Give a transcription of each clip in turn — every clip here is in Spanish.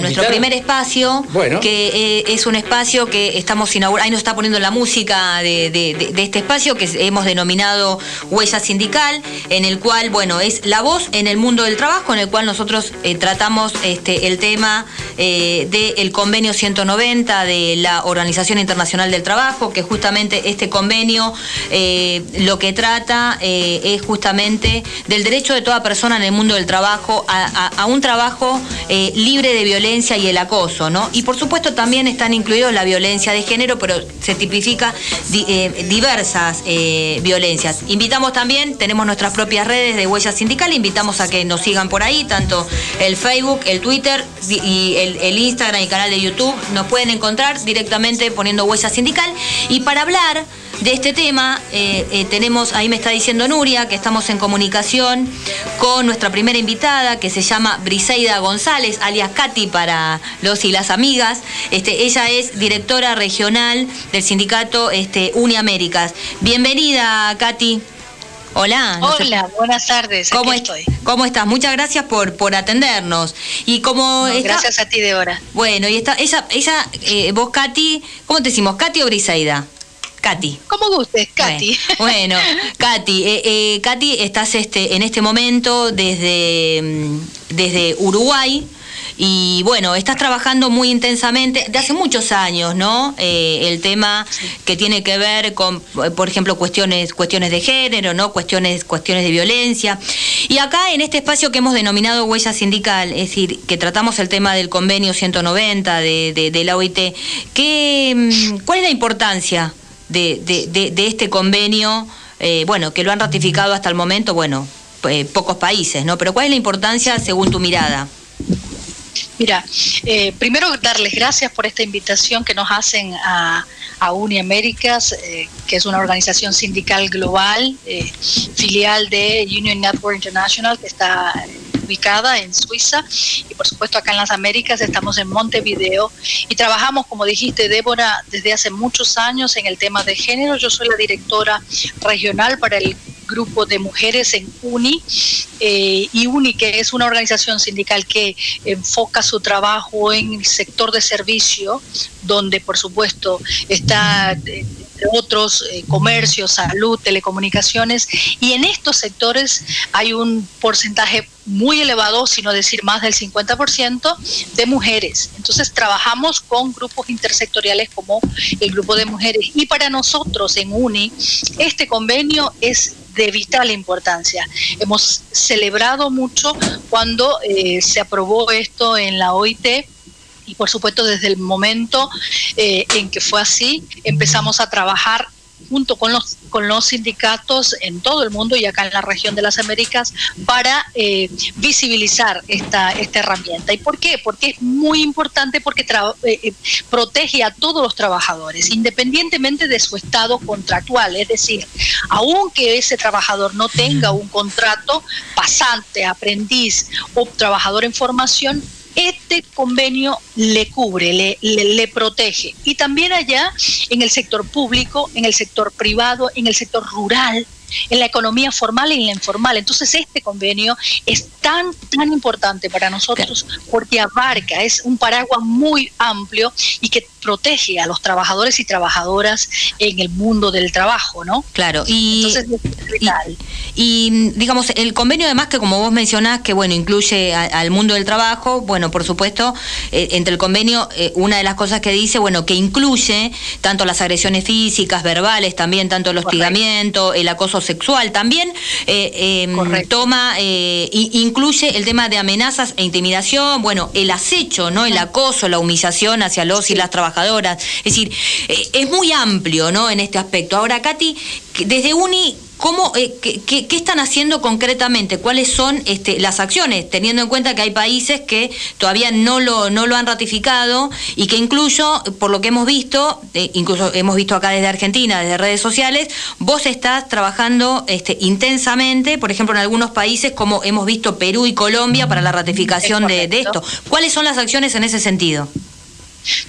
nuestro primer espacio, que eh, es un espacio que estamos inaugurando, ahí nos está poniendo la música de, este espacio que hemos denominado Huella Sindical, en el cual, bueno, es la voz en el mundo del trabajo, en el cual nosotros eh, tratamos este, el tema eh, del convenio 190 de la Organización Internacional del Trabajo, que justamente este convenio lo que trata es justamente del derecho de toda persona en el mundo del trabajo a un trabajo libre de violencia y el acoso, ¿no? Y por supuesto también están incluidos la violencia de género, pero se tipifica eh, diversas eh, violencias. Invitamos también, tenemos nuestras propias redes de Huella Sindical, invitamos a que nos sigan por ahí, tanto el Facebook, el Twitter y el, Instagram y canal de YouTube. Nos pueden encontrar directamente poniendo Huella Sindical. Y para hablar de este tema. Eh, eh, tenemos, ahí me está diciendo Nuria, que estamos en comunicación con nuestra primera invitada, que se llama Briseida González, alias Katy para los y las amigas. Este, ella es directora regional del sindicato este, Uniaméricas. Bienvenida, Katy. Hola. Hola, buenas tardes. ¿Cómo, estoy? ¿Cómo estás? Muchas gracias por, por atendernos. Y como gracias a ti, Débora. Bueno, y está, ella, ella eh, vos, Katy, ¿cómo te decimos? ¿Katy o Briseida? Katy. Como gustes, Katy. Bueno, Katy, eh, eh, Katy, estás este, en este momento desde, mm, desde Uruguay. Y bueno, estás trabajando muy intensamente, de hace muchos años, ¿no? Eh, el tema que tiene que ver con, por ejemplo, cuestiones, cuestiones de género, ¿no? Cuestiones, cuestiones de violencia. Y acá en este espacio que hemos denominado Huella Sindical, es decir, que tratamos el tema del convenio 190 de, de, de la OIT, ¿qué, mm, ¿cuál es la importancia de, de, este convenio, eh, bueno, que lo han ratificado hasta el momento, bueno, eh, pocos países, ¿no? Pero ¿cuál es la importancia según tu mirada? Mira, eh, primero darles gracias por esta invitación que nos hacen a, a Uniaméricas, que es una organización sindical global, filial de Union Network International, que está ubicada en Suiza y por supuesto acá en las Américas estamos en Montevideo y trabajamos, como dijiste, Débora, desde hace muchos años en el tema de género. Yo soy la directora regional para el grupo de mujeres en UNI eh, y UNI, que es una organización sindical que enfoca su trabajo en el sector de servicio, donde por supuesto está... Eh, otros, eh, comercio, salud, telecomunicaciones, y en estos sectores hay un porcentaje muy elevado, sino decir más del 50% de mujeres. Entonces trabajamos con grupos intersectoriales como el grupo de mujeres. Y para nosotros en UNI, este convenio es de vital importancia. Hemos celebrado mucho cuando eh, se aprobó esto en la OIT y por supuesto desde el momento eh, en que fue así, empezamos a trabajar junto con los, con los sindicatos en todo el mundo y acá en la región de las Américas para eh, visibilizar esta, esta herramienta. ¿Y por qué? Porque es muy importante porque eh, protege a todos los trabajadores, independientemente de su estado contractual. Es decir, aunque ese trabajador no tenga un contrato pasante, aprendiz o trabajador en formación, este convenio le cubre, le, le, protege. Y también allá en el sector público, en el sector privado, en el sector rural, en la economía formal y en la informal. Entonces este convenio es tan, tan importante para nosotros porque abarca, es un paraguas muy amplio y que protege a los trabajadores y trabajadoras en el mundo del trabajo, ¿no? Claro, y, y, digamos, el convenio además que como vos mencionás, que bueno, incluye al mundo del trabajo, bueno, por supuesto, eh, entre el convenio, eh, una de las cosas que dice, bueno, que incluye tanto las agresiones físicas, verbales, también tanto el hostigamiento, el acoso sexual, también eh, em, toma, incluye el tema de amenazas e intimidación, bueno, el acecho, ¿no? El acoso, la humillación hacia los y las trabajadoras es decir, eh, es muy amplio ¿no? en este aspecto. Ahora, Katy, desde UNI, ¿Cómo, eh, qué, están haciendo concretamente? ¿Cuáles son este, las acciones? Teniendo en cuenta que hay países que todavía no lo, no lo han ratificado y que incluso, por lo que hemos visto, eh, incluso hemos visto acá desde Argentina, desde redes sociales, vos estás trabajando este, intensamente, por ejemplo, en algunos países como hemos visto Perú y Colombia para la ratificación de, de esto. ¿Cuáles son las acciones en ese sentido?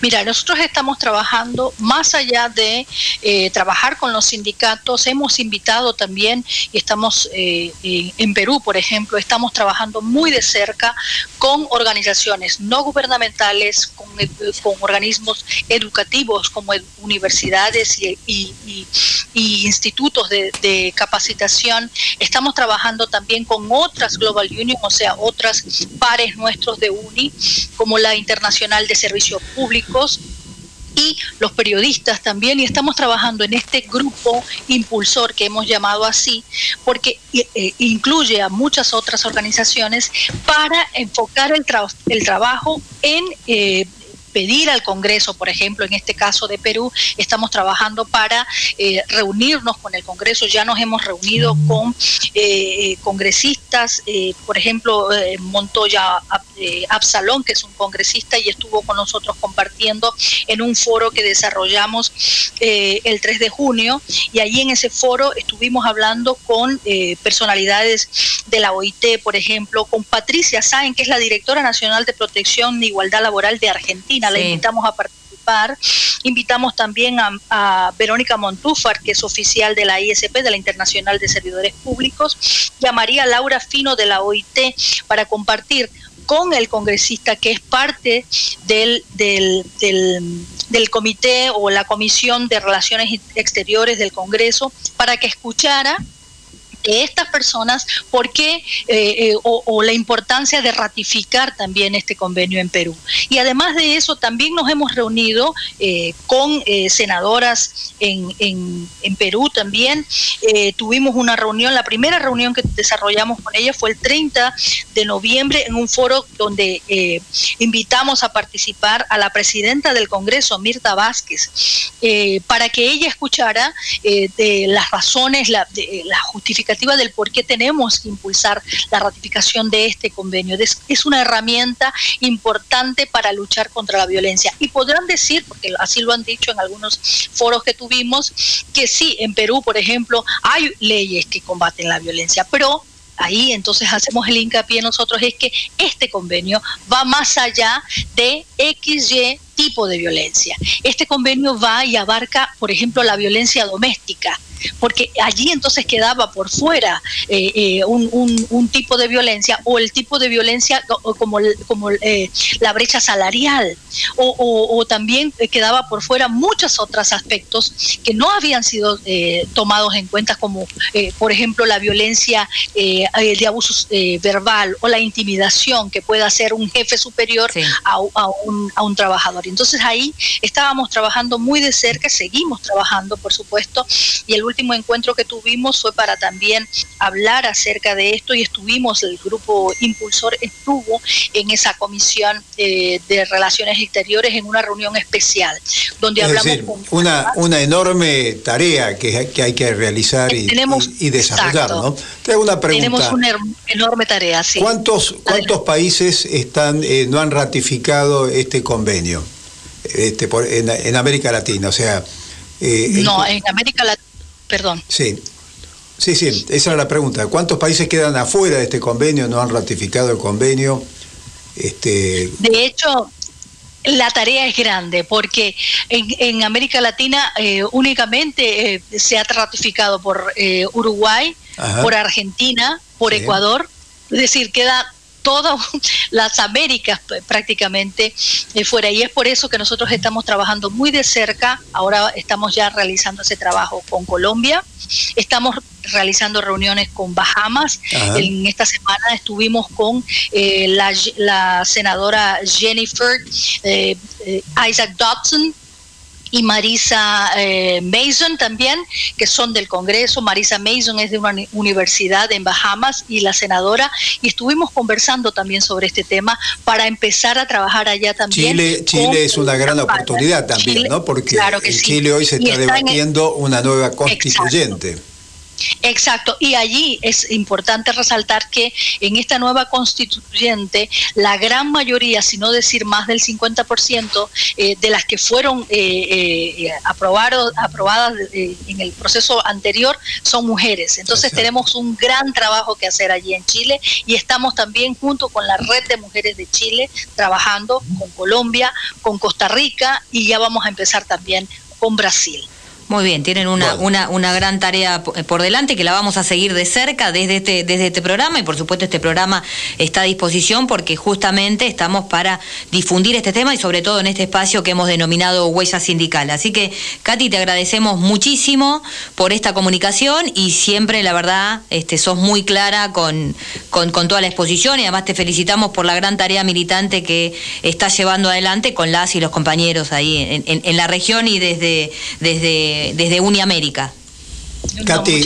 Mira, nosotros estamos trabajando más allá de eh, trabajar con los sindicatos, hemos invitado también, y estamos eh, en Perú, por ejemplo, estamos trabajando muy de cerca con organizaciones no gubernamentales, con, eh, organismos educativos como universidades y, institutos de, capacitación. Estamos trabajando también con otras Global Union, o sea, otras pares nuestros de UNI, como la Internacional de Servicios Públicos, y los periodistas también, y estamos trabajando en este grupo impulsor que hemos llamado así, porque eh, incluye a muchas otras organizaciones para enfocar el, el trabajo en eh, pedir al Congreso, por ejemplo, en este caso de Perú, estamos trabajando para eh, reunirnos con el Congreso, ya nos hemos reunido con eh, congresistas, eh, por ejemplo, Montoya Absalón, que es un congresista y estuvo con nosotros compartiendo en un foro que desarrollamos el 3 de junio, y allí en ese foro estuvimos hablando con personalidades de la OIT, por ejemplo, con Patricia Sáenz, que es la directora nacional de protección e igualdad laboral de Argentina, la invitamos a participar. Invitamos también a, Verónica Montúfar, que es oficial de la ISP, de la Internacional de Servidores Públicos, y a María Laura Fino de la OIT para compartir con el congresista que es parte del, del, del, comité o la comisión de relaciones exteriores del Congreso para que escuchara estas personas, por qué eh, eh, o, la importancia de ratificar también este convenio en Perú. Y además de eso, también nos hemos reunido eh, con senadoras en, en, Perú también. tuvimos una reunión, la primera reunión que desarrollamos con ella fue el 30 de noviembre en un foro donde invitamos a participar a la presidenta del Congreso, Mirta Vázquez, para que ella escuchara de las razones, la, de, la del por qué tenemos que impulsar la ratificación de este convenio. Es una herramienta importante para luchar contra la violencia. Y podrán decir, porque así lo han dicho en algunos foros que tuvimos, que sí, en Perú, por ejemplo, hay leyes que combaten la violencia, pero ahí entonces hacemos el hincapié nosotros es que este convenio va más allá de XY tipo de violencia. Este convenio va y abarca, por ejemplo, la violencia doméstica, porque allí entonces quedaba por fuera eh, eh, un, tipo de violencia o el tipo de violencia como, como eh, la brecha salarial o, también quedaba por fuera muchos otros aspectos que no habían sido tomados en cuenta como por ejemplo la violencia de abuso verbal o la intimidación que pueda hacer un jefe superior a, un, a un trabajador. Entonces ahí estábamos trabajando muy de cerca, seguimos trabajando por supuesto y el último encuentro que tuvimos fue para también hablar acerca de esto y estuvimos, el grupo impulsor estuvo en esa comisión eh, de relaciones exteriores en una reunión especial, donde hablamos una, una enorme tarea que, que hay que realizar y, y, desarrollar, ¿no? Tengo una pregunta. Tenemos una enorme tarea, sí. ¿Cuántos, cuántos países están eh, no han ratificado este convenio este, por, en, en América Latina? O sea, eh, no, en América Latina Perdón. Sí. Sí, sí, esa era la pregunta. ¿Cuántos países quedan afuera de este convenio, no han ratificado el convenio? Este... De hecho, la tarea es grande porque en, América Latina eh, únicamente eh, se ha ratificado por eh, Uruguay, por Argentina, por Ecuador. Es decir, queda todas las Américas prácticamente eh, fuera. Y es por eso que nosotros estamos trabajando muy de cerca. Ahora estamos ya realizando ese trabajo con Colombia. Estamos realizando reuniones con Bahamas. En esta semana estuvimos con eh, la, senadora Jennifer eh, Isaac Dodson y Marisa eh, Mason también, que son del Congreso. Marisa Mason es de una universidad en Bahamas y la senadora, y estuvimos conversando también sobre este tema para empezar a trabajar allá también. Chile, Chile es una gran oportunidad también, ¿no? Porque en Chile hoy se está, debatiendo una nueva constituyente. Exacto, y allí es importante resaltar que en esta nueva constituyente la gran mayoría, si no decir más del 50% eh, de las que fueron eh, eh, aprobadas en el proceso anterior son mujeres. Entonces tenemos un gran trabajo que hacer allí en Chile y estamos también junto con la red de mujeres de Chile trabajando con Colombia, con Costa Rica y ya vamos a empezar también con Brasil. Muy bien, tienen una, una, una, gran tarea por delante que la vamos a seguir de cerca desde este, desde este programa y por supuesto este programa está a disposición porque justamente estamos para difundir este tema y sobre todo en este espacio que hemos denominado Huella Sindical. Así que, Katy, te agradecemos muchísimo por esta comunicación y siempre, la verdad, este, sos muy clara con, con, toda la exposición y además te felicitamos por la gran tarea militante que estás llevando adelante con las y los compañeros ahí en, en, en la región y desde... desde desde, Uniamérica. Katy,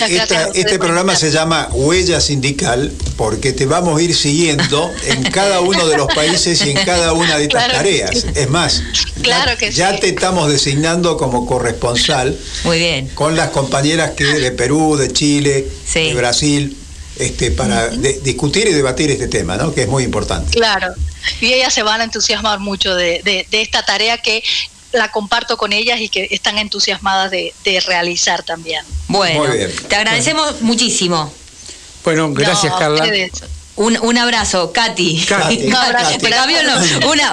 este programa se llama Huella Sindical porque te vamos a ir siguiendo en cada uno de los países y en cada una de estas tareas. Es más, ya, te estamos designando como corresponsal Muy bien. con las compañeras que de Perú, de Chile, de Brasil, este, para discutir y debatir este tema, ¿no? que es muy importante. Claro, y ellas se van a entusiasmar mucho de, de esta tarea que la comparto con ellas y que están entusiasmadas de, realizar también. Bueno, te agradecemos muchísimo. Bueno, gracias Carla. Un, un, abrazo, Katy. un abrazo.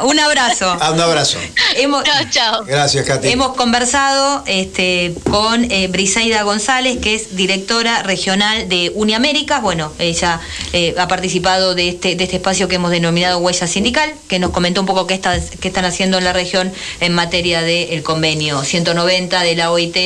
un abrazo. Ah, un abrazo. Hemos, chao, Gracias, Katy. Hemos conversado este, con eh, Briseida González, que es directora regional de Uniaméricas. Bueno, ella eh, ha participado de este, de este espacio que hemos denominado Huella Sindical, que nos comentó un poco qué, está, qué están haciendo en la región en materia del convenio 190 de la OIT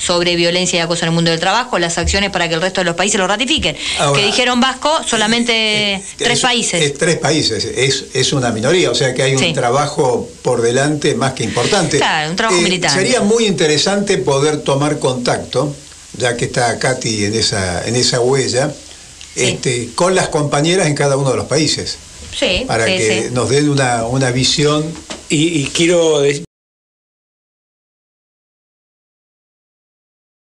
sobre violencia y acoso en el mundo del trabajo, las acciones para que el resto de los países lo ratifiquen. que dijeron Vasco, solamente tres países. Es, tres países, es, es una minoría, o sea que hay un trabajo por delante más que importante. Claro, un trabajo eh, Sería muy interesante poder tomar contacto, ya que está Katy en esa, en esa huella, este, con las compañeras en cada uno de los países. Sí, para que nos den una, una visión. Y, y quiero